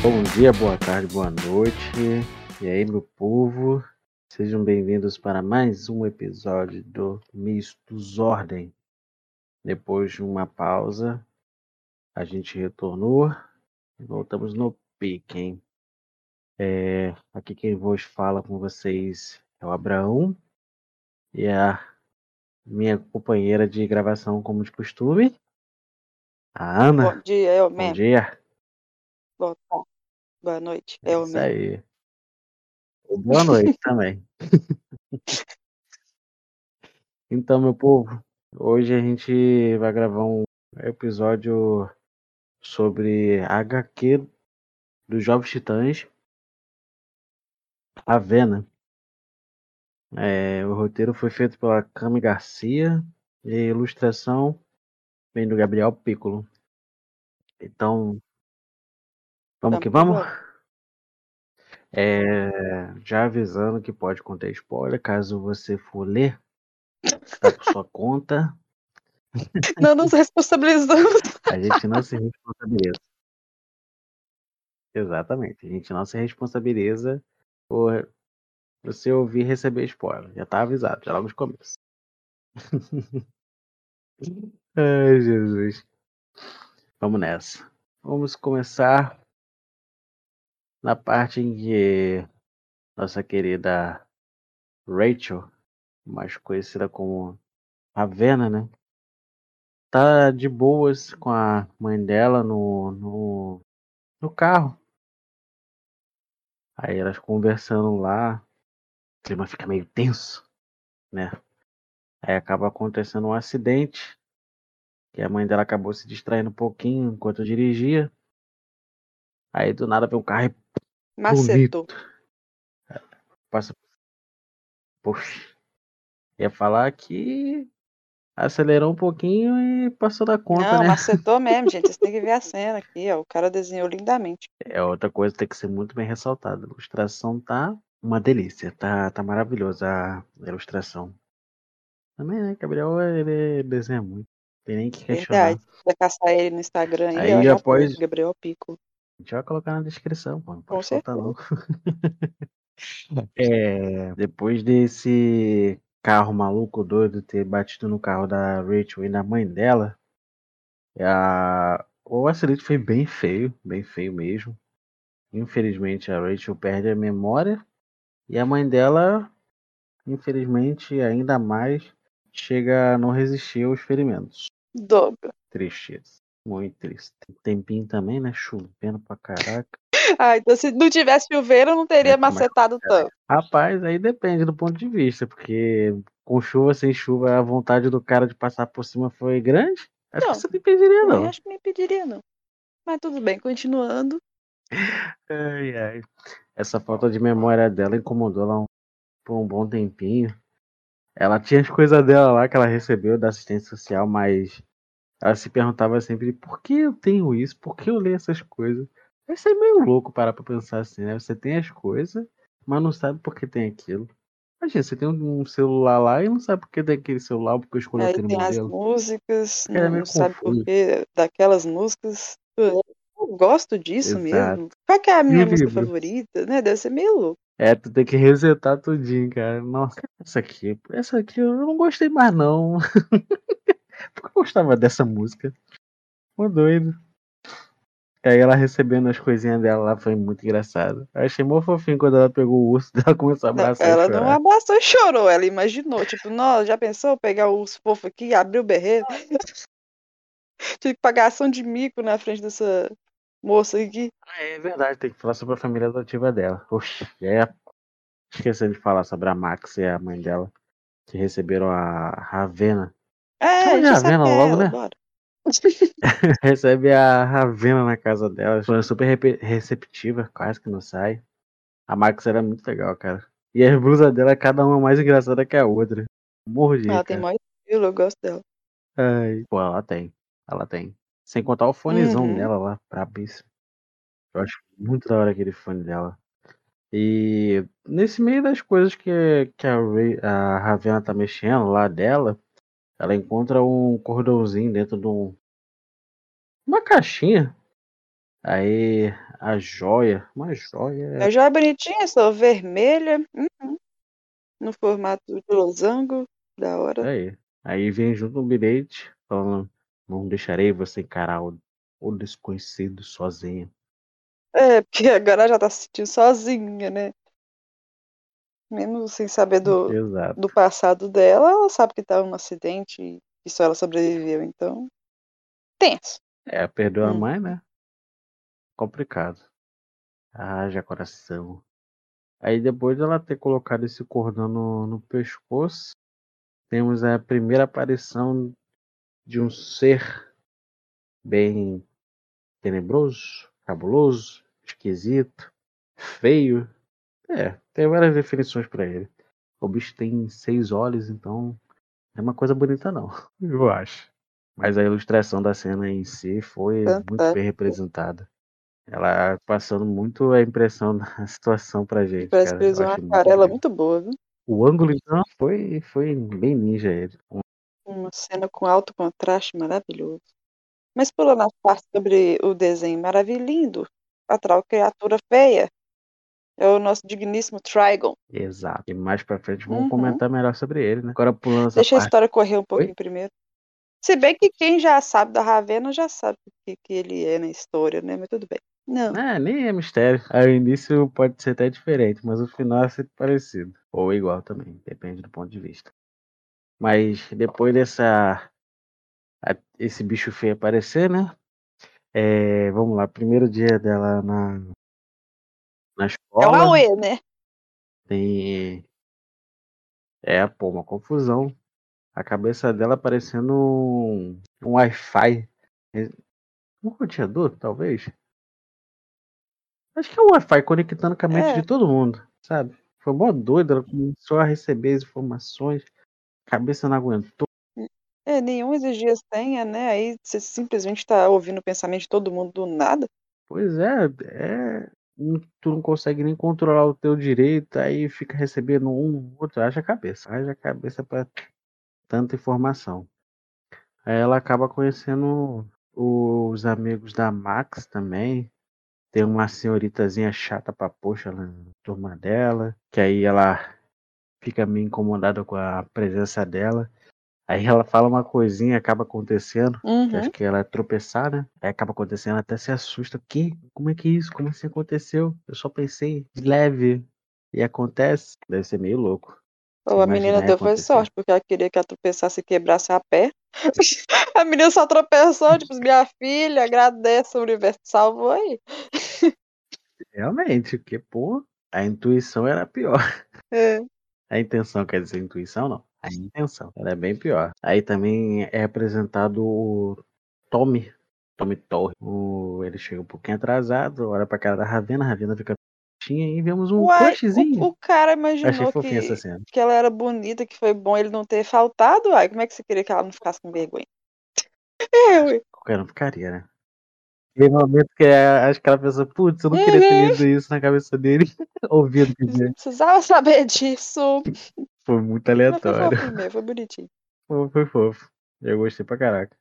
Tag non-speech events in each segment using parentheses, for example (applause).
Bom dia, boa tarde, boa noite. E aí, meu povo? Sejam bem-vindos para mais um episódio do Mistos Ordem. Depois de uma pausa, a gente retornou e voltamos no pique, hein? É, aqui quem vos fala com vocês é o Abraão e a minha companheira de gravação, como de costume, a Ana. Bom dia, é o Bom mesmo. dia. Boa. Boa noite, É é o isso mesmo. aí. Boa noite também. (laughs) Então, meu povo, hoje a gente vai gravar um episódio sobre HQ dos Jovens Titãs, a Vena. É, o roteiro foi feito pela Cami Garcia e a ilustração vem do Gabriel Piccolo. Então, vamos que Vamos? É, já avisando que pode conter spoiler, caso você for ler, tá por sua (laughs) conta. Não nos (laughs) responsabilizamos. A gente não se responsabiliza. Exatamente, a gente não se responsabiliza por você ouvir e receber spoiler. Já tá avisado, já logo de começo. (laughs) Ai, Jesus. Vamos nessa. Vamos começar na parte em que nossa querida Rachel, mais conhecida como Ravena, né? Tá de boas com a mãe dela no, no, no carro. Aí elas conversando lá, o clima fica meio tenso, né? Aí acaba acontecendo um acidente, que a mãe dela acabou se distraindo um pouquinho enquanto dirigia. Aí do nada vem um carro e Macetou. passa. Poxa, ia falar que acelerou um pouquinho e passou da conta, Não, né? macetou (laughs) mesmo, gente. Você tem que ver a cena aqui, ó. O cara desenhou lindamente. É outra coisa que tem que ser muito bem ressaltada. A ilustração tá uma delícia, tá, tá maravilhosa a ilustração. Também, né? Gabriel, ele desenha muito. Tem nem que questionar. Verdade. Vai caçar ele no Instagram aí, Aí ó. Já Gabriel Pico. A gente vai colocar na descrição, pô. Não pode soltar, não. (laughs) É, depois desse carro maluco doido ter batido no carro da Rachel e na mãe dela, a... o acidente foi bem feio, bem feio mesmo. Infelizmente a Rachel perde a memória e a mãe dela, infelizmente, ainda mais chega a não resistir aos ferimentos. Dobra. Tristeza. Muito triste. Tempinho também, né? Chovendo pra caraca. Ah, então se não tivesse chuveiro, não teria É, mas- macetado tanto. Rapaz, aí depende do ponto de vista, porque com chuva, sem chuva, a vontade do cara de passar por cima foi grande. Acho Não. que você não impediria, Eu não. acho que me pediria, não. Mas tudo bem, continuando. (laughs) Ai, ai. Essa falta de memória dela incomodou ela um- por um bom tempinho. Ela tinha as coisas dela lá que ela recebeu da assistência social, mas ela se perguntava sempre por que eu tenho isso, por que eu leio essas coisas. Isso é meio louco parar pra pensar assim, né? Você tem as coisas, mas não sabe por que tem aquilo. Imagina, você tem um celular lá e não sabe por que tem aquele celular, porque escolheu Aí aquele tem as modelo. músicas, Cara, é não, não sabe por que daquelas músicas. Eu gosto disso Exato. mesmo. Qual que é a E minha música livro? favorita? Né? Deve ser meio louco. É, tu tem que resetar tudinho, cara. Nossa, essa aqui, essa aqui eu não gostei mais não. (laughs) Porque eu gostava dessa música. Pô, doido. E aí ela recebendo as coisinhas dela lá foi muito engraçado. Eu achei mó fofinho quando ela pegou o urso (laughs) dela começou a abraçar ela não abraçou e chorou, ela imaginou. Tipo, nossa, já pensou pegar o urso fofo aqui, abrir o berreiro? (laughs) Tive que pagar ação de mico na frente dessa moça aqui. Ah, É verdade, tem que falar sobre a família adotiva dela. Oxe, é esquecendo de falar sobre a Max e a mãe dela, que receberam a Ravena. É, já sabe Ravena logo, né? (laughs) Recebe a Ravena na casa dela, foi super repe- receptiva, quase que não sai. A Max era muito legal, cara. E as blusas dela, cada uma mais engraçada que a outra. Morro de Ela tem cara. maior estilo, eu gosto dela. Ai, pô, ela tem. Ela tem. Sem contar o fonezão Uhum. dela lá, brabíssimo. Eu acho muito da hora aquele fone dela. E nesse meio das coisas que, que a, Ray- a Ravena tá mexendo lá dela, ela encontra um cordãozinho dentro de um, uma caixinha. Aí a joia. Uma joia. A joia é bonitinha, só vermelha. Uhum. No formato de losango. Da hora. Aí. Aí vem junto um bilhete falando: Não deixarei você encarar o, o desconhecido sozinho. É, porque agora já tá se sentindo sozinha, né? Mesmo sem saber do, Exato. do passado dela, ela sabe que tá um acidente e que só ela sobreviveu, então. Tenso. É, perdeu a Hum. mãe, né? Complicado. Haja coração. Aí depois dela ter colocado esse cordão no, no pescoço, temos a primeira aparição de um ser bem tenebroso, cabuloso, esquisito, feio. É, tem várias definições pra ele. O bicho tem seis olhos, então não é uma coisa bonita não, (laughs) eu acho. Mas a ilustração da cena em si foi muito Fantástico. bem representada. Ela passando muito a impressão (laughs) da situação pra gente, Parece cara. que uma muito aquarela muito boa, viu? O ângulo, então, foi, foi bem ninja ele. Uma cena com alto contraste maravilhoso. Mas pulando a parte sobre o desenho maravilhoso, a tal criatura feia, é o nosso digníssimo Trigon. Exato. E mais pra frente vamos Uhum. comentar melhor sobre ele, né? Agora pulando essa Deixa a parte. história correr um pouquinho primeiro. Se bem que quem já sabe da Ravena já sabe o que, que ele é na história, né? Mas tudo bem. Não. É, nem é mistério. O início pode ser até diferente, mas o final é sempre parecido. Ou igual também, depende do ponto de vista. Mas depois dessa. a- esse bicho feio aparecer, né? É, vamos lá, primeiro dia dela na. Na É o escola. Aue, né? Tem. É, pô, uma confusão. A cabeça dela parecendo um, um Wi-Fi. É, Um roteador, talvez? Acho que é um Wi-Fi conectando com a mente É. de todo mundo, sabe? Foi mó doido, ela começou a receber as informações, a cabeça não aguentou. É, nenhum esses dias tenha, né? Aí você simplesmente tá ouvindo o pensamento de todo mundo do nada. Pois é, é. Tu não consegue nem controlar o teu direito, aí fica recebendo um, outro, haja cabeça, haja cabeça pra tanta informação. Aí ela acaba conhecendo os amigos da Max também. Tem uma senhoritazinha chata pra poxa na turma dela, que aí ela fica meio incomodada com a presença dela. Aí ela fala uma coisinha, acaba acontecendo, que Uhum. acho que ela é tropeçar, né? Aí acaba acontecendo, até se assusta. Que? Como é que é isso? Como assim aconteceu? Eu só pensei de leve. E acontece. Deve ser meio louco. Ou a menina deu foi sorte, porque ela queria que ela tropeçasse e quebrasse a pé. (laughs) a menina só tropeçou, tipo, minha filha, agradece, o universo salvou aí. Realmente, porque, pô, a intuição era pior. É. A intenção quer dizer intuição, não. A intenção. Ela é bem pior. Aí também é apresentado o Tommy. Tommy Torre. O... Ele chega um pouquinho atrasado, olha pra cara da Ravena, a Ravena fica tinha e vemos um Uai, crushzinho. o, o cara imaginou que, cena. que ela era bonita, que foi bom ele não ter faltado. Uai, como é que você queria que ela não ficasse com vergonha? (laughs) É, ué. Qualquer um ficaria, né? Aquele momento que é, acho que ela pensou, putz, eu não queria ter Uhum. lido isso na cabeça dele. Ouvido dizer. Não precisava saber disso. Foi muito Mas foi aleatório. mesmo, foi bonitinho. (laughs) Foi, foi fofo. Eu gostei pra caraca.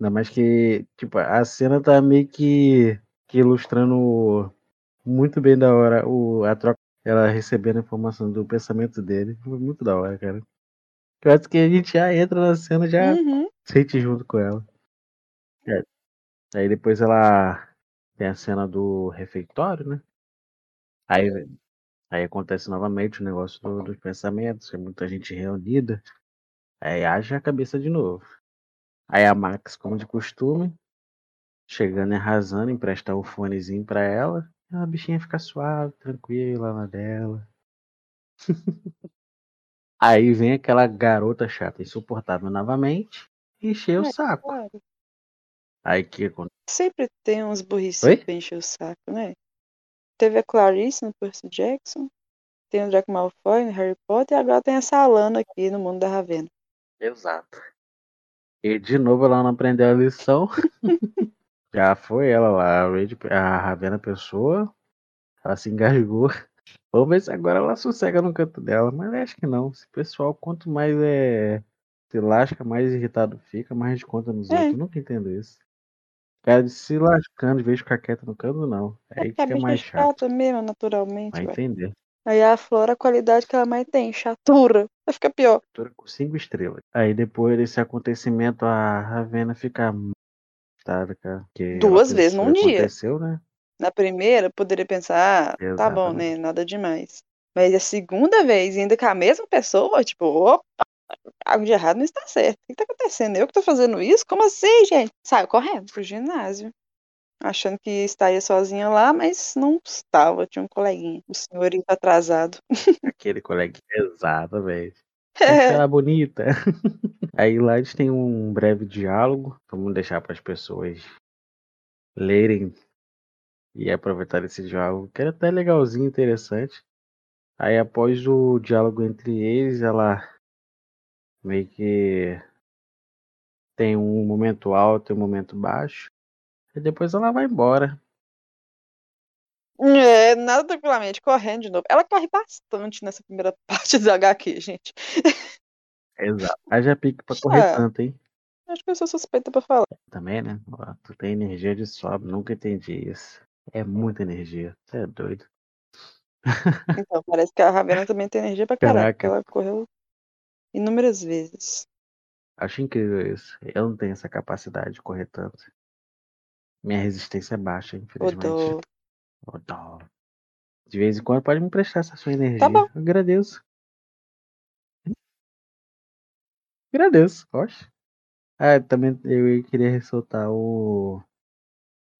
Ainda mais que, tipo, a cena tá meio que, que ilustrando muito bem da hora o, a troca. Ela recebendo a informação do pensamento dele. Foi muito da hora, cara. Eu acho que a gente já entra na cena, já Uhum. sente junto com ela. É. Aí depois ela tem a cena do refeitório, né? Aí, aí acontece novamente o negócio do- dos pensamentos, tem muita gente reunida. Aí haja a cabeça de novo. Aí a Max, como de costume, chegando e arrasando, empresta o fonezinho pra ela. E a bichinha fica suave, tranquila na dela. (laughs) Aí vem aquela garota chata, insuportável novamente, e encher o É, saco. claro. Aí o que acontece? Sempre tem uns Oi? burricinhos pra encher o saco, né? Teve a Clarice no Percy Jackson, tem o Draco Malfoy no Harry Potter e agora tem essa Alana aqui no mundo da Ravena. Exato. E de novo ela não aprendeu a lição. (laughs) Já foi ela lá, a, Ravena Pessoa. Ela se engasgou. Vamos ver se agora ela sossega no canto dela. Mas eu acho que não. Esse pessoal, quanto mais é se lasca, mais irritado fica, mais de conta nos É. outros. Eu nunca entendo isso. Cara se lascando, de ficar quieto no canto, não. É Aí porque a fica bicha é mais chato. chata mesmo, naturalmente, Vai ué. entender. Aí a Flora, a qualidade que ela mais tem, chatura. Vai ficar pior. Doutora com cinco estrelas. Aí depois desse acontecimento, a Ravena fica assustada, cara. que Duas vezes num dia. Aconteceu, né? Na primeira, poderia pensar, ah, tá bom, né? Nada demais. Mas a segunda vez, ainda com a mesma pessoa, tipo, opa, algo de errado não está certo. O que tá acontecendo? Eu que tô fazendo isso? Como assim, gente? Saiu correndo pro ginásio. Achando que estaria sozinha lá, mas não estava. Tinha um coleguinha. O senhorito atrasado. (laughs) Aquele coleguinha. Exatamente. Aquela bonita. (laughs) Aí lá eles têm um breve diálogo. Vamos deixar para as pessoas lerem e aproveitar esse diálogo, que era até legalzinho, interessante. Aí após o diálogo entre eles, ela meio que tem um momento alto e um momento baixo. E depois ela vai embora. É, nada tranquilamente, correndo de novo. Ela corre bastante nessa primeira (laughs) parte do HQ, gente. Exato. Haja pique pra correr Ah. tanto, hein? Acho que eu sou suspeita pra falar. Também, né? Ó, tu tem energia de sobra, nunca entendi isso. É muita energia. Você é doido. Então, parece que a Ravena também tem energia pra caralho. Caraca. Ela correu inúmeras vezes. Acho incrível isso. Eu não tenho essa capacidade de correr tanto. Minha resistência é baixa, infelizmente. dó. Ô, dó. De vez em quando pode me prestar essa sua energia. Tá bom. Eu agradeço. Agradeço, oxe. Ah, também eu queria ressaltar o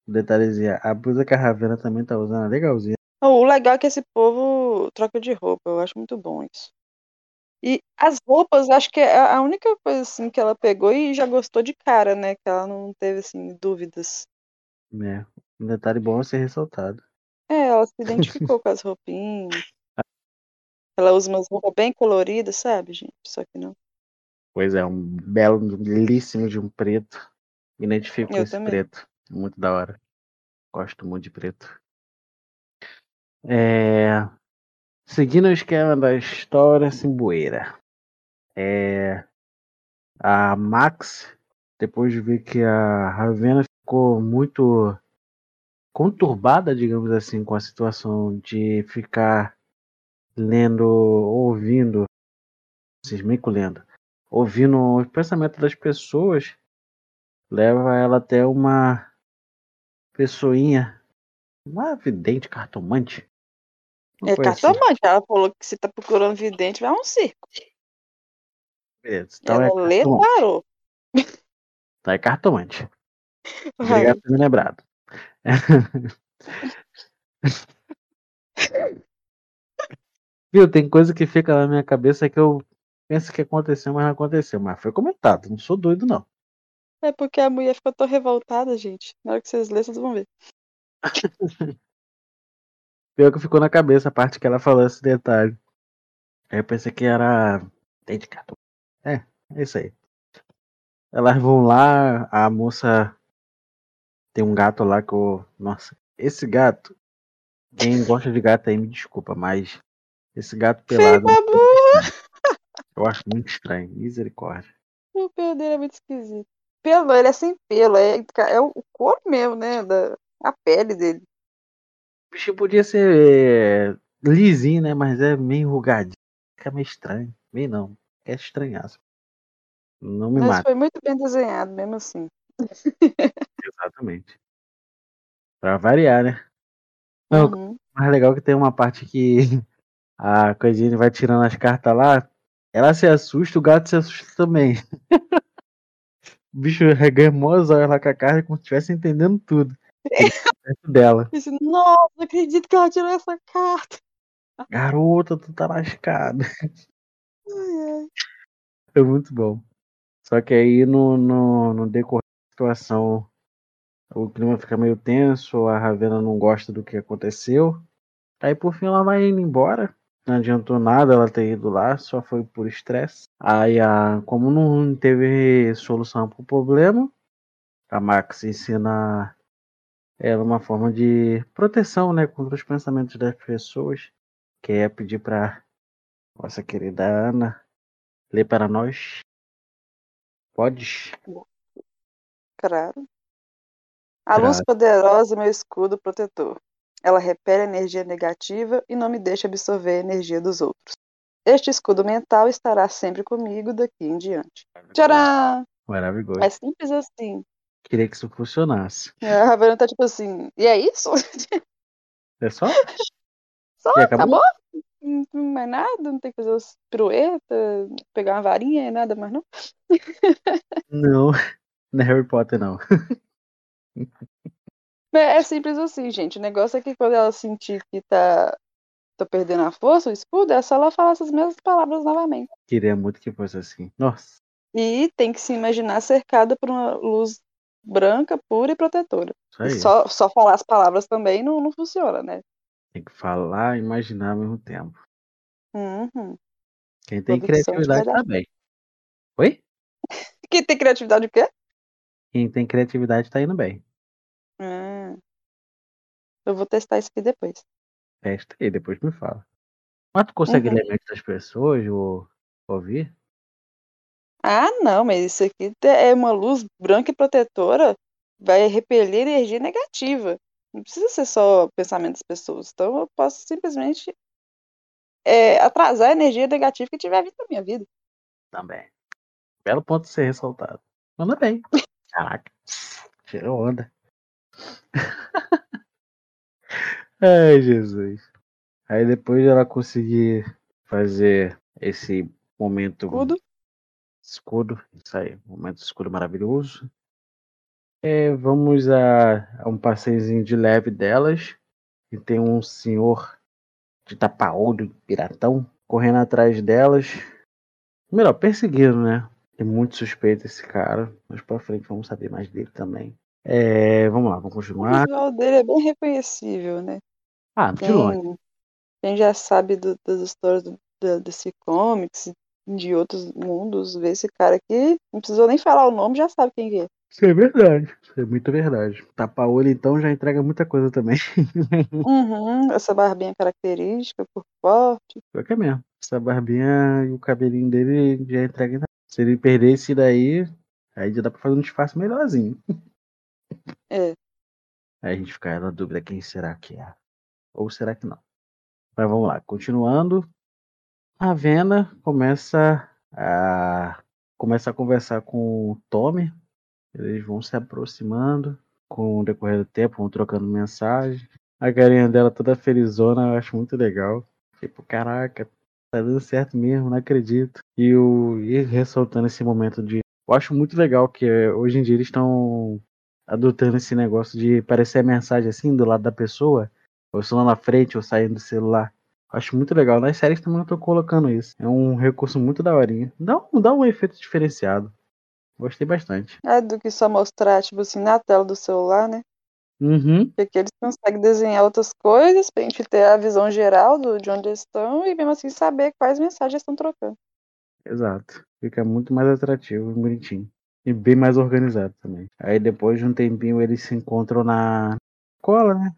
o detalhezinho. A blusa que a Ravena também tá usando é legalzinha. O legal é que esse povo troca de roupa. Eu acho muito bom isso. E as roupas, acho que é a única coisa assim que ela pegou e já gostou de cara, né? Que ela não teve assim dúvidas. Né? Um detalhe bom a ser ressaltado. É, ela se identificou com as roupinhas. (laughs) Ela usa umas roupas bem coloridas, sabe, gente? Só que não. Pois é, um belo, belíssimo de um preto. Identifico com Eu esse também. preto. Muito da hora. Gosto muito de preto. É... Seguindo o esquema da história simboeira. É... A Max, depois de ver que a Ravena ficou muito conturbada, digamos assim, com a situação de ficar lendo, ouvindo, vocês meio lendo, ouvindo o pensamento das pessoas, leva ela até uma pessoinha, uma vidente cartomante. É assim. cartomante. Ela falou que se tá procurando vidente, vai a um circo. Beleza, então ela é lê, parou. Tá, é cartomante. Vai. Obrigado por ter me lembrado. (laughs) Viu, tem coisa que fica na minha cabeça que eu penso que aconteceu, mas não aconteceu. Mas foi comentado, não sou doido, não. É porque a mulher ficou tão revoltada, gente. Na hora que vocês lerem, vocês vão ver. (laughs) Pior que ficou na cabeça a parte que ela falou esse detalhe. Aí eu pensei que era. Tem de cartão. É, é isso aí. Elas vão lá, a moça tem um gato lá que eu. Nossa, esse gato. Quem gosta de gato aí me desculpa, mas esse gato pelado Babu! eu acho muito estranho. Misericórdia. O pelo dele é muito esquisito. Pelo, ele é sem pelo, é, é o couro mesmo, né? Da, a pele dele. O bichinho podia ser é, lisinho, né? Mas é meio enrugadinho. Fica meio estranho. Meio não. É estranhaço. Não me Mas mata. foi muito bem desenhado, mesmo assim. (laughs) Exatamente. Pra variar, né? Não, Uhum. o mais legal é que tem uma parte que (laughs) a coisinha vai tirando as cartas lá. Ela se assusta, o gato se assusta também. (laughs) O bicho reganhou olha lá com a carta como se estivesse entendendo tudo. (laughs) Perto dela. Disse, Nossa, não acredito que ela tirou essa carta. Garota, tu tá lascado. Ai, ai. Foi muito bom. Só que aí no, no, no decorrer da situação, o clima fica meio tenso, a Ravena não gosta do que aconteceu. Aí por fim ela vai indo embora. Não adiantou nada ela ter ido lá, só foi por estresse. Aí a, como não teve solução pro problema, a Max ensina ela uma forma de proteção, né, contra os pensamentos das pessoas. Que é pedir pra nossa querida Ana ler para nós. Pode? Claro. A luz poderosa é meu escudo protetor. Ela repele a energia negativa e não me deixa absorver a energia dos outros. Este escudo mental estará sempre comigo daqui em diante. Tcharam! Maravilhoso. É simples assim. Queria que isso funcionasse. A Ravena tá tipo assim, e é isso? É só? (laughs) Só, E acabou? acabou? Não tem mais nada? Não tem que fazer pirueta, pegar uma varinha e nada mais não? Não. (laughs) Não é Harry Potter, não. É, é simples assim, gente. O negócio é que quando ela sentir que tá, tá perdendo a força, o escudo, é só ela falar essas mesmas palavras novamente. Queria muito que fosse assim. Nossa. E tem que se imaginar cercada por uma luz branca, pura e protetora. E só, só falar as palavras também não, não funciona, né? Tem que falar e imaginar ao mesmo tempo. Uhum. Quem tem Produção de criatividade verdade. tá. Oi? (laughs) Quem tem criatividade o quê? Quem tem criatividade tá indo bem. Hum. Eu vou testar isso aqui depois. Testa e depois me fala. Mas tu consegue Uhum. ler mente das pessoas ou ouvir? Ah, não, mas isso aqui é uma luz branca e protetora, vai repelir energia negativa. Não precisa ser só pensamento das pessoas. Então eu posso simplesmente é, atrasar a energia negativa que tiver vindo na minha vida. Também. Belo ponto de ser ressaltado. Manda bem. (laughs) Caraca. Tirou onda. (laughs) Ai, Jesus. Aí depois de ela conseguir fazer esse momento Escudo. Escudo, isso aí, momento escudo maravilhoso. É, vamos a, a um passeiozinho de leve delas. E tem um senhor de tapa-olho, piratão, correndo atrás delas. Melhor, perseguindo, né? Tem muito suspeito esse cara. Mais pra frente vamos saber mais dele também. É, vamos lá, vamos O continuar. visual dele é bem reconhecível, né? Ah, de longe. Quem, quem já sabe do- das histórias do, da- desse comics e de outros mundos, vê esse cara aqui, não precisou nem falar o nome, já sabe quem que é. Isso é verdade. Isso é muito verdade. Tapa-olho, então, já entrega muita coisa também. (laughs) Uhum, essa barbinha característica, por forte. Pior que é mesmo. Essa barbinha e o cabelinho dele já entrega. Se ele perder esse daí, aí já dá pra fazer um disfarce melhorzinho. É. Aí a gente fica na dúvida quem será que é. Ou será que não? Mas vamos lá, continuando. A Vena começa a começa a conversar com o Tommy. Eles vão se aproximando com o decorrer do tempo, vão trocando mensagem. A carinha dela toda felizona, eu acho muito legal. Tipo, caraca, tá dando certo mesmo, não acredito. E o e ressaltando esse momento de. Eu acho muito legal que eh, hoje em dia eles estão adotando esse negócio de parecer a mensagem assim do lado da pessoa, ou só lá na frente, ou saindo do celular. Acho muito legal. Nas séries também eu tô colocando isso. É um recurso muito daorinha. Dá, um- dá um efeito diferenciado. Gostei bastante. É do que só mostrar, tipo assim, na tela do celular, né? Uhum. Porque aqui eles conseguem desenhar outras coisas pra gente ter a visão geral do, de onde eles estão e mesmo assim saber quais mensagens estão trocando. Exato. Fica muito mais atrativo e bonitinho. E bem mais organizado também. Aí depois de um tempinho eles se encontram na escola, né?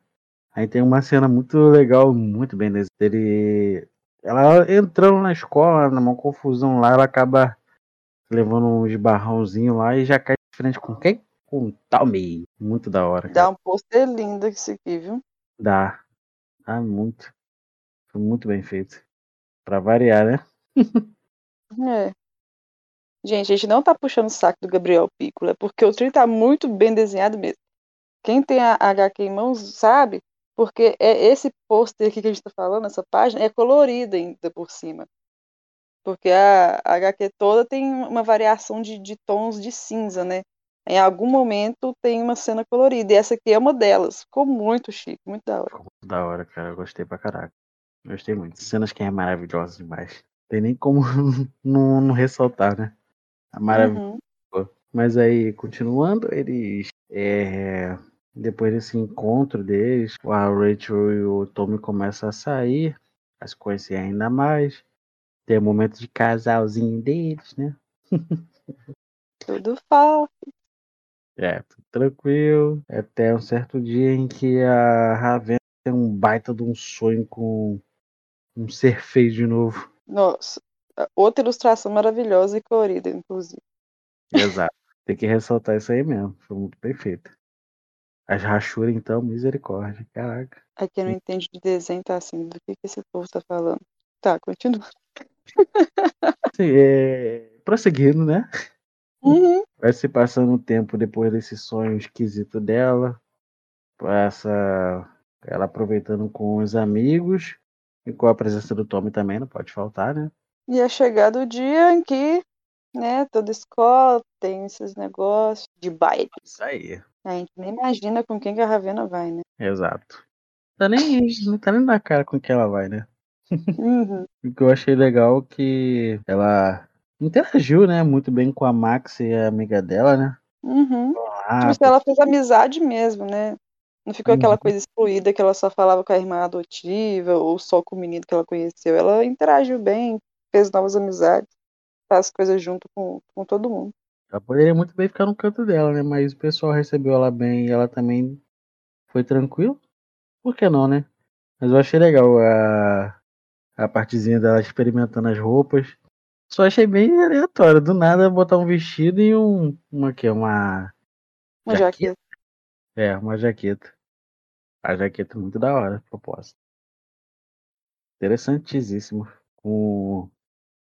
Aí tem uma cena muito legal, muito bem desenhada. Ele. Ela entrando na escola, numa confusão lá, ela acaba levando um esbarrãozinho lá e já cai de frente com quem? Com o Tommy. Muito da hora. Dá Cara. um pôster lindo isso aqui, viu? Dá. Dá muito. Foi muito bem feito. Pra variar, né? (laughs) É. Gente, a gente não tá puxando o saco do Gabriel Piccolo, é porque o trem tá muito bem desenhado mesmo. Quem tem a HQ em mãos sabe, porque é esse pôster aqui que a gente tá falando, essa página, é colorida ainda por cima. Porque a, a HQ toda tem uma variação de, de tons de cinza, né? Em algum momento tem uma cena colorida, e essa aqui é uma delas. Ficou muito chique, muito da hora. Ficou muito da hora, cara. Eu gostei pra caraca. Gostei muito. Cenas que é maravilhosa demais. Tem nem como (laughs) não, não ressaltar, né? A maravilha. Uhum. Mas aí, continuando, eles. é, depois desse encontro deles, a Rachel e o Tommy começam a sair, a se conhecer ainda mais. Tem o momento de casalzinho deles, né? (laughs) Tudo falso. É, tudo tranquilo. Até um certo dia em que a Ravenna tem um baita de um sonho com um ser feio de novo. Nossa, outra ilustração maravilhosa e colorida, inclusive. Exato. Tem que ressaltar isso aí mesmo. Foi muito bem feito. As rachuras, então, misericórdia. Caraca. Quem não entende de desenho tá assim, do que, que esse povo tá falando? Tá, continua. (laughs) Sim, é... Prosseguindo, né? Uhum. Vai se passando um tempo depois desse sonho esquisito dela. Essa... Ela aproveitando com os amigos. E com a presença do Tommy também, não pode faltar, né? E é chegado o dia em que, né, toda escola tem esses negócios de baile. Isso aí. A gente nem imagina com quem que a Ravena vai, né? Exato. Tá nem, não tá nem na cara com que ela vai, né? Uhum. (laughs) O que eu achei legal é que ela interagiu, né, muito bem com a Max e a amiga dela, né? Uhum. Ah, Tipo, ela fez amizade mesmo, né? Não ficou Uhum. aquela coisa excluída que ela só falava com a irmã adotiva ou só com o menino que ela conheceu. Ela interagiu bem, fez novas amizades, faz coisas junto com, com todo mundo. ela poderia muito bem ficar no canto dela, né? Mas o pessoal recebeu ela bem e ela também foi tranquilo. Por que não, né? Mas eu achei legal a, a partezinha dela experimentando as roupas. Só achei bem aleatório. Do nada botar um vestido e um. Uma que Uma. Uma Jaqueta? jaqueta. É, uma jaqueta. A jaqueta é muito da hora, proposta. Interessantíssimo. Com,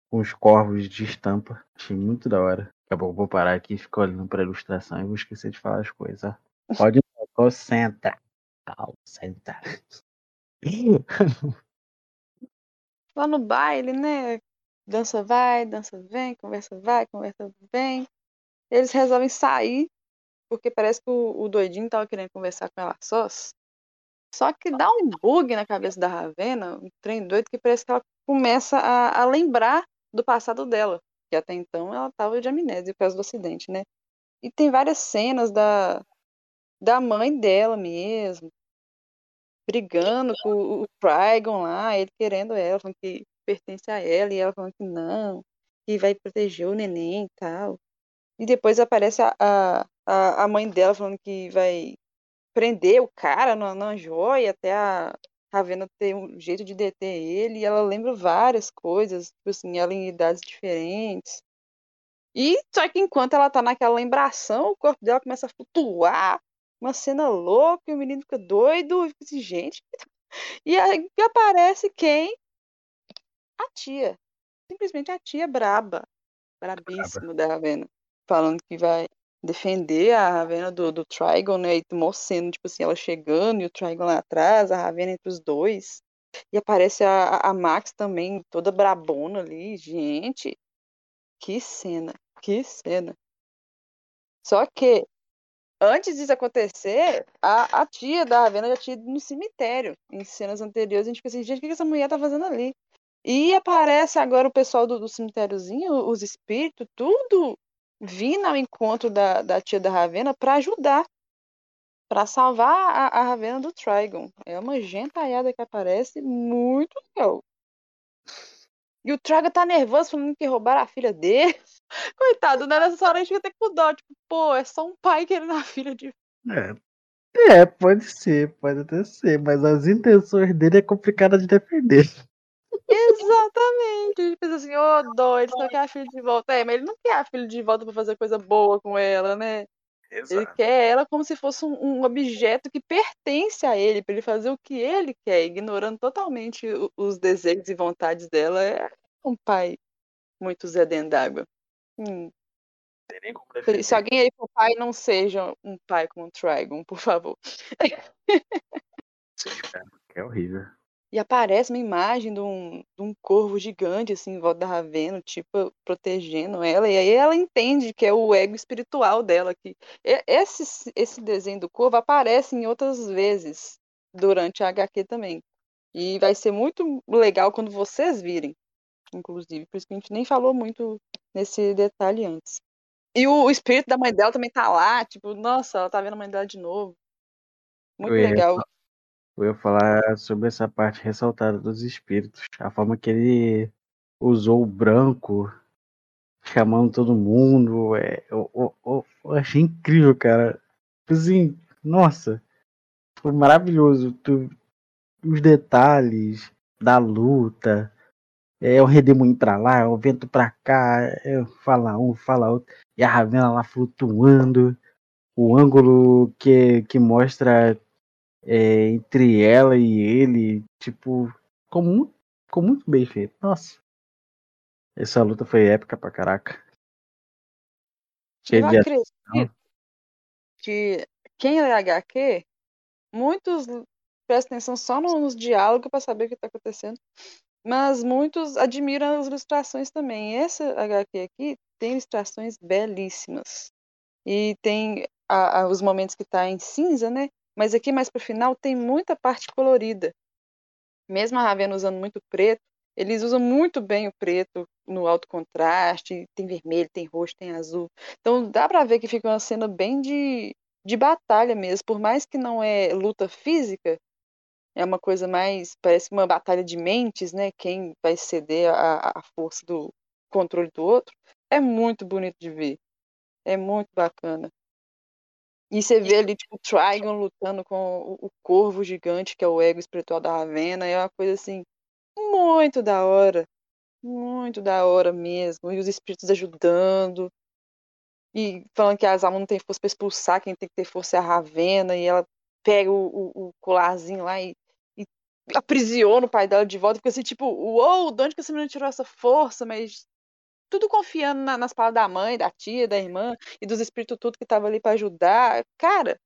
com os corvos de estampa. Achei muito da hora. Daqui a pouco eu vou parar aqui e ficar olhando pra ilustração e vou esquecer de falar as coisas. Pode ir, concentra. Concentra. Lá no baile, né? Dança vai, dança vem, conversa vai, conversa vem. Eles resolvem sair, porque parece que o, o doidinho tava querendo conversar com ela sós. Só que dá um bug na cabeça da Ravena, um trem doido, que parece que ela começa a, a lembrar do passado dela. Que até então ela tava de amnésia por causa do acidente, né? E tem várias cenas da, da mãe dela mesmo, brigando com o, Trigon lá, ele querendo ela, falando que pertence a ela, e ela falando que não, que vai proteger o neném e tal. E depois aparece a, a, a a mãe dela falando que vai prender o cara na, na joia até a Ravena ter um jeito de deter ele, e ela lembra várias coisas, tipo assim, ela em idades diferentes. E só que enquanto ela tá naquela lembração, o corpo dela começa a flutuar, uma cena louca, e o menino fica doido, e fica assim, gente. (laughs) E aí aparece quem? A tia. Simplesmente a tia braba. Brabíssima da Ravena. Falando que vai defender a Ravena do, do Trigon, né? E mostrando, tipo assim, ela chegando e o Trigon lá atrás, a Ravena entre os dois. E aparece a, a Max também, toda brabona ali. Gente, que cena, que cena. Só que, antes disso acontecer, a, a tia da Ravena já tinha ido no cemitério. Em cenas anteriores, a gente fica assim, gente, o que que essa mulher tá fazendo ali? E aparece agora o pessoal do, do cemitériozinho, os espíritos, tudo vindo ao encontro da, da tia da Ravena para ajudar, para salvar a, a Ravena do Trigon. É uma gentalhada que aparece muito legal. E o Trigon tá nervoso falando que roubaram a filha dele. (laughs) Coitado, né? Nessa hora a gente fica até com dó. Tipo, pô, é só um pai querendo a filha de. É. é, pode ser, pode até ser, mas as intenções dele é complicada de defender. Exatamente. Gente pensa assim, ô dó, ele só quer a filha de volta. É, mas ele não quer a filha de volta pra fazer coisa boa com ela, né? Ele quer ela como se fosse um, um objeto que pertence a ele, pra ele fazer o que ele quer, ignorando totalmente os desejos e vontades dela. É um pai muito Zé dentro d'água. Hum. Se alguém aí for pai, não seja um pai como um Trigon, por favor. É horrível. E aparece uma imagem de um, de um corvo gigante, assim, em volta da Ravena, tipo, protegendo ela. E aí ela entende que é o ego espiritual dela. que Esse, esse desenho do corvo aparece em outras vezes durante a HQ também. E vai ser muito legal quando vocês virem, inclusive. Por isso que a gente nem falou muito nesse detalhe antes. E o, espírito da mãe dela também tá lá, tipo, nossa, ela tá vendo a mãe dela de novo. Muito legal. Eu ia falar sobre essa parte ressaltada dos espíritos. A forma que ele usou o branco, chamando todo mundo. É, eu, eu- eu- achei incrível, cara. Assim, nossa, foi maravilhoso. Tu- os detalhes da luta. É o redemoinho pra lá, é o vento pra cá, é, fala um, fala outro. E a Ravena lá flutuando. o ângulo que, que mostra é, entre ela e ele, tipo, ficou muito, ficou muito bem feito. Nossa. Essa luta foi épica pra caraca. Eu de acredito que quem é HQ, muitos prestam atenção só nos diálogos para saber o que está acontecendo, mas muitos admiram as ilustrações também. Essa HQ aqui tem ilustrações belíssimas. E tem a, a, os momentos que está em cinza, né? Mas aqui mais pro final tem muita parte colorida. Mesmo a Ravena usando muito preto, eles usam muito bem o preto no alto contraste, tem vermelho, tem roxo, tem azul. Então dá para ver que fica uma cena bem de, de batalha mesmo, por mais que não é luta física, é uma coisa mais, parece uma batalha de mentes, né? Quem vai ceder a força do controle do outro. É muito bonito de ver. É muito bacana. E você vê ali, tipo, o Trigon lutando com o, corvo gigante, que é o ego espiritual da Ravena, é uma coisa assim, muito da hora. Muito da hora mesmo. E os espíritos ajudando. E falando que as almas não tem força para expulsar, quem tem que ter força é a Ravena, e ela pega o, o, o colarzinho lá e, e, aprisiona o pai dela de volta, fica assim, tipo, uou, de onde que essa menina tirou essa força? Mas tudo confiando na, nas palavras da mãe, da tia, da irmã e dos espíritos tudo que tava ali para ajudar. Cara,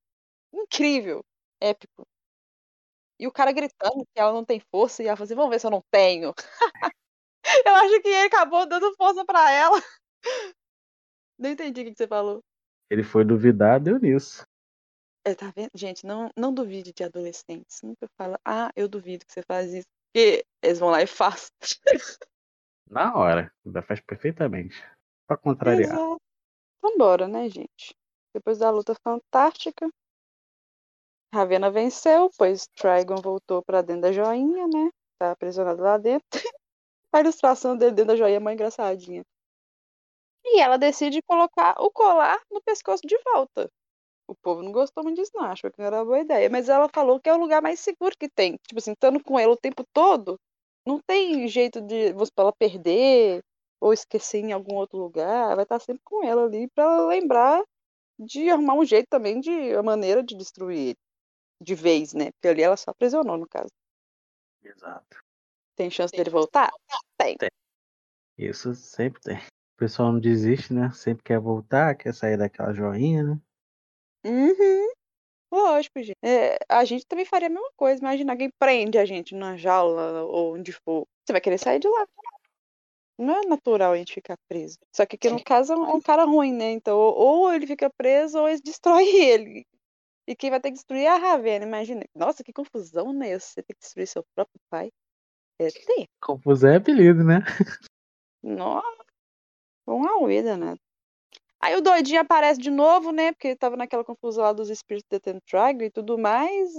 incrível, épico. E o cara gritando que ela não tem força e ela falou assim, vamos ver se eu não tenho. (laughs) eu acho que ele acabou dando força para ela. (laughs) Não entendi o que você falou. Ele foi duvidar, deu nisso. É, tá vendo? Gente, não, não duvide de adolescentes. Nunca fala, ah, eu duvido que você faz isso. Porque eles vão lá e fazem. (laughs) Na hora. Ainda faz perfeitamente. Pra contrariar. Exato. Vambora, né, gente? Depois da luta fantástica, Ravena venceu, pois Trigon voltou para dentro da joinha, né? Tá aprisionado lá dentro. (laughs) A ilustração dele dentro da joinha é mais engraçadinha. E ela decide colocar o colar no pescoço de volta. O povo não gostou muito disso, não. Achou que não era uma boa ideia. Mas ela falou que é o lugar mais seguro que tem. Tipo assim, estando com ele o tempo todo, não tem jeito de você ela perder ou esquecer em algum outro lugar. Vai estar sempre com ela ali para lembrar de arrumar um jeito também de a maneira de destruir ele. De vez, né? Porque ali ela só aprisionou, no caso. Exato. Tem chance dele voltar? Tem. tem. Isso sempre tem. O pessoal não desiste, né? Sempre quer voltar, quer sair daquela joinha, né? Uhum. Lógico, gente. É, a gente também faria a mesma coisa. Imagina alguém prende a gente numa jaula ou onde for. Você vai querer sair de lá. Não é natural a gente ficar preso. Só que aqui no caso é um é cara ruim, né? Então, ou ele fica preso ou eles destroem (laughs) ele. E quem vai ter que destruir é a Ravena, imagina. Nossa, que confusão, né? Você tem que destruir seu próprio pai. É tem. Confusão é apelido, né? Nossa. Uma uida, né? Aí o doidinho aparece de novo, né? Porque tava naquela confusão lá dos espíritos de Tentrago e tudo mais.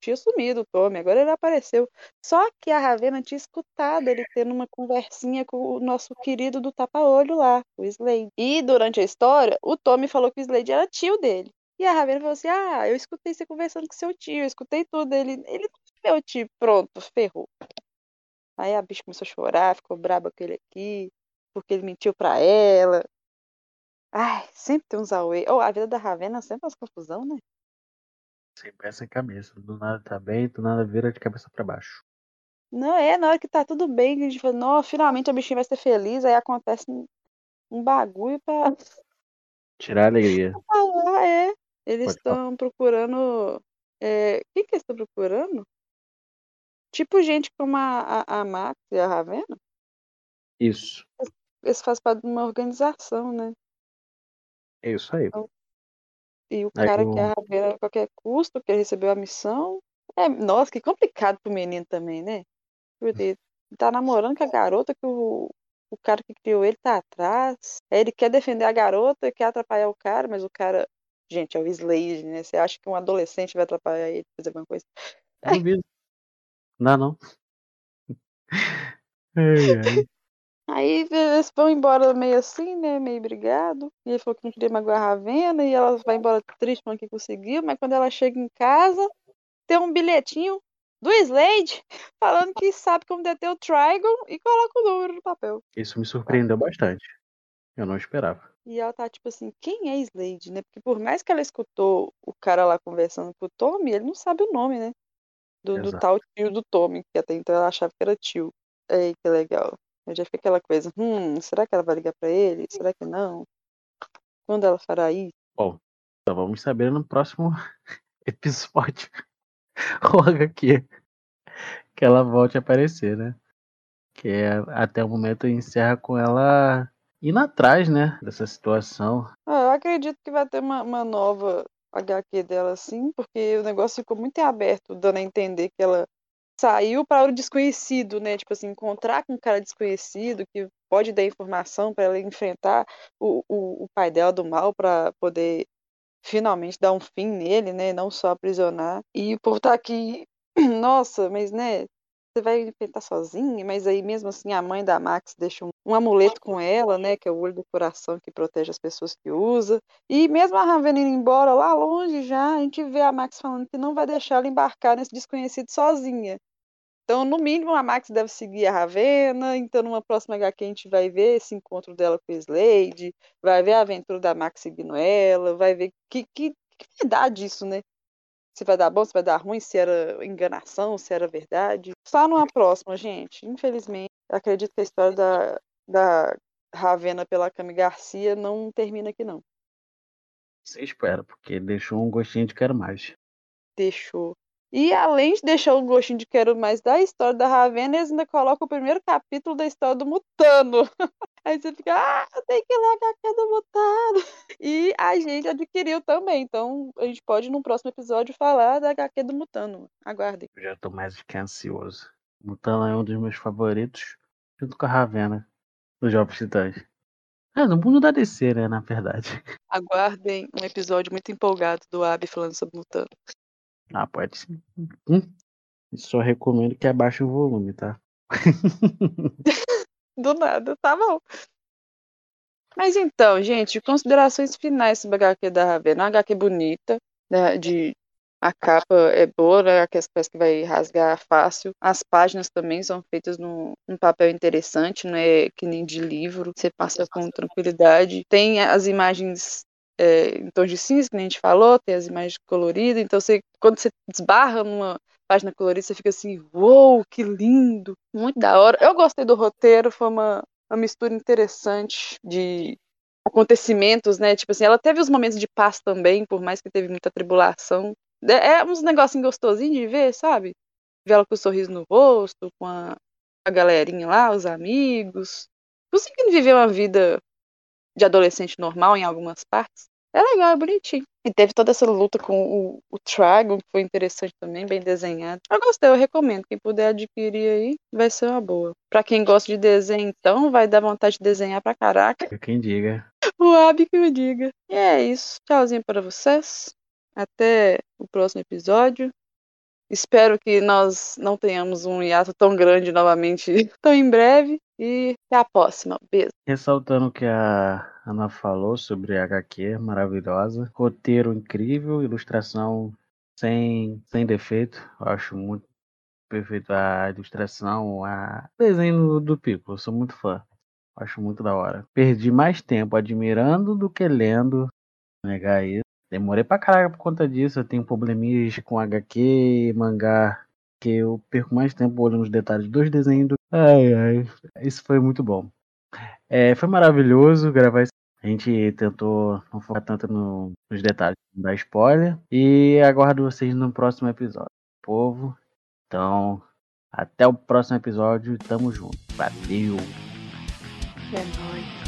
Tinha sumido o Tommy, agora ele apareceu. Só que a Ravena tinha escutado ele tendo uma conversinha com o nosso querido do tapa-olho lá, o Slade. E durante a história, o Tommy falou que o Slade era tio dele. E a Ravena falou assim: Ah, eu escutei você conversando com seu tio, eu escutei tudo. Ele, ele é meu tio, pronto, ferrou. Aí a bicha começou a chorar, ficou braba com ele aqui, porque ele mentiu pra ela. Ai, sempre tem uns away. Oh, a vida da Ravena sempre faz confusão, né? Sempre essa cabeça. Do nada tá bem, do nada vira de cabeça para baixo. Não, é, na hora que tá tudo bem, que a gente fala, nossa, finalmente a bichinha vai ser feliz, aí acontece um bagulho pra. (laughs) Tirar a alegria. (laughs) Ah, é. Eles estão procurando. É... Quem que eles estão procurando? Tipo gente como a, a, a Max e a Ravena? Isso. Eles fazem parte de uma organização, né? É isso aí. Então, e o cara quer a Ravena a qualquer custo, quer receber a missão. É, nossa, que complicado pro menino também, né? Ele tá namorando com a garota que o, o cara que criou ele tá atrás. Ele quer defender a garota, quer atrapalhar o cara, mas o cara. Gente, é o Slade, né? Você acha que um adolescente vai atrapalhar ele, fazer alguma coisa? Duvido. Não, não. (laughs) Ai, ai. Aí eles vão embora meio assim, né? Meio brigado. E ele falou que não queria magoar a Ravena. E ela vai embora triste falando que conseguiu. Mas quando ela chega em casa, tem um bilhetinho do Slade (laughs) falando que sabe como deter o Trigon e coloca o número no papel. Isso me surpreendeu bastante. Eu não esperava. E ela tá tipo assim, quem é Slade, né? Porque por mais que ela escutou o cara lá conversando com o Tommy, ele não sabe o nome, né? Do, do tal tio do Tommy, que até então ela achava que era tio. Ei, que legal. Eu já fiquei aquela coisa, hum, será que ela vai ligar pra ele? Será que não? Quando ela fará isso? Bom, só vamos saber no próximo (laughs) episódio. (laughs) Ou HQ. Que ela volte a aparecer, né? Que é, até o momento encerra com ela indo atrás, né? Dessa situação. Ah, eu acredito que vai ter uma, uma nova HQ dela, sim, porque o negócio ficou muito aberto, dando a entender que ela saiu para o desconhecido, né? Tipo assim, encontrar com um cara desconhecido que pode dar informação para ela enfrentar o, o, o pai dela do mal para poder finalmente dar um fim nele, né? Não só aprisionar. E o povo tá aqui, (clears throat) nossa, mas né? Você vai enfrentar sozinha, mas aí mesmo assim a mãe da Max deixa um, um amuleto com ela, né? Que é o olho do coração que protege as pessoas que usa. E mesmo a Raven indo embora lá longe já, a gente vê a Max falando que não vai deixar ela embarcar nesse desconhecido sozinha. Então, no mínimo, a Max deve seguir a Ravena. Então, numa próxima HQ, a gente vai ver esse encontro dela com o Slade, vai ver a aventura da Max seguindo ela, vai ver que, que, que vai dar disso, né? Se vai dar bom, se vai dar ruim, se era enganação, se era verdade. Só numa próxima, gente. Infelizmente, acredito que a história da, da Ravena pela Cami Garcia não termina aqui, não. Você espera, porque deixou um gostinho de quero mais. Deixou. E além de deixar o gostinho de quero mais da história da Ravena, eles ainda colocam o primeiro capítulo da história do Mutano. (laughs) Aí você fica, ah, tem que ler a HQ do Mutano. (laughs) E a gente adquiriu também. Então a gente pode, no próximo episódio, falar da HQ do Mutano. Aguardem. Eu já tô mais do que ansioso. Mutano é um dos meus favoritos, junto com a Ravena, dos Jovens Titãs. É, no mundo da DC, né, na verdade. Aguardem um episódio muito empolgado do Abby falando sobre Mutano. Ah, pode sim. Hum. Só recomendo que abaixe o volume, tá? (laughs) Do nada, tá bom. Mas então, gente, considerações finais sobre a HQ da Ravena. Uma HQ bonita, né, de a capa é boa, né, aquelas peças que vai rasgar fácil. As páginas também são feitas num, num papel interessante, não é que nem de livro, você passa com tranquilidade. Tem as imagens é, em tons de cinza, que nem a gente falou, tem as imagens coloridas, então você, quando você desbarra numa página colorida, você fica assim, uou, wow, que lindo, muito da hora. Eu gostei do roteiro, foi uma, uma mistura interessante de acontecimentos, né? Tipo assim, ela teve os momentos de paz também, por mais que teve muita tribulação. É, é uns negocinhos gostosinhos de ver, sabe? Ver ela com o um sorriso no rosto, com a, a galerinha lá, os amigos. Conseguindo viver uma vida de adolescente normal em algumas partes. É legal, é bonitinho. E teve toda essa luta com o, o Trigon, que foi interessante também, bem desenhado. Eu gostei, eu recomendo. Quem puder adquirir aí, vai ser uma boa. Pra quem gosta de desenho, então, vai dar vontade de desenhar pra caraca. Quem diga. O Ab que me diga. E é isso. Tchauzinho para vocês. Até o próximo episódio. Espero que nós não tenhamos um hiato tão grande novamente (laughs) tão em breve. E até a próxima. Beijo. Ressaltando o que a Ana falou sobre HQ, maravilhosa. Roteiro incrível, ilustração sem, sem defeito. Eu acho muito perfeito a ilustração, a desenho do Pico. Eu sou muito fã. Acho muito da hora. Perdi mais tempo admirando do que lendo. Negar isso. Demorei pra caralho por conta disso. Eu tenho probleminhas com HQ e mangá. Que eu perco mais tempo olhando os detalhes dos desenhos. Ai, ai. Isso foi muito bom. É, foi maravilhoso gravar isso. A gente tentou não focar tanto no, nos detalhes da spoiler. E aguardo vocês no próximo episódio. Povo. Então, até o próximo episódio. Tamo junto. Valeu. É nóis.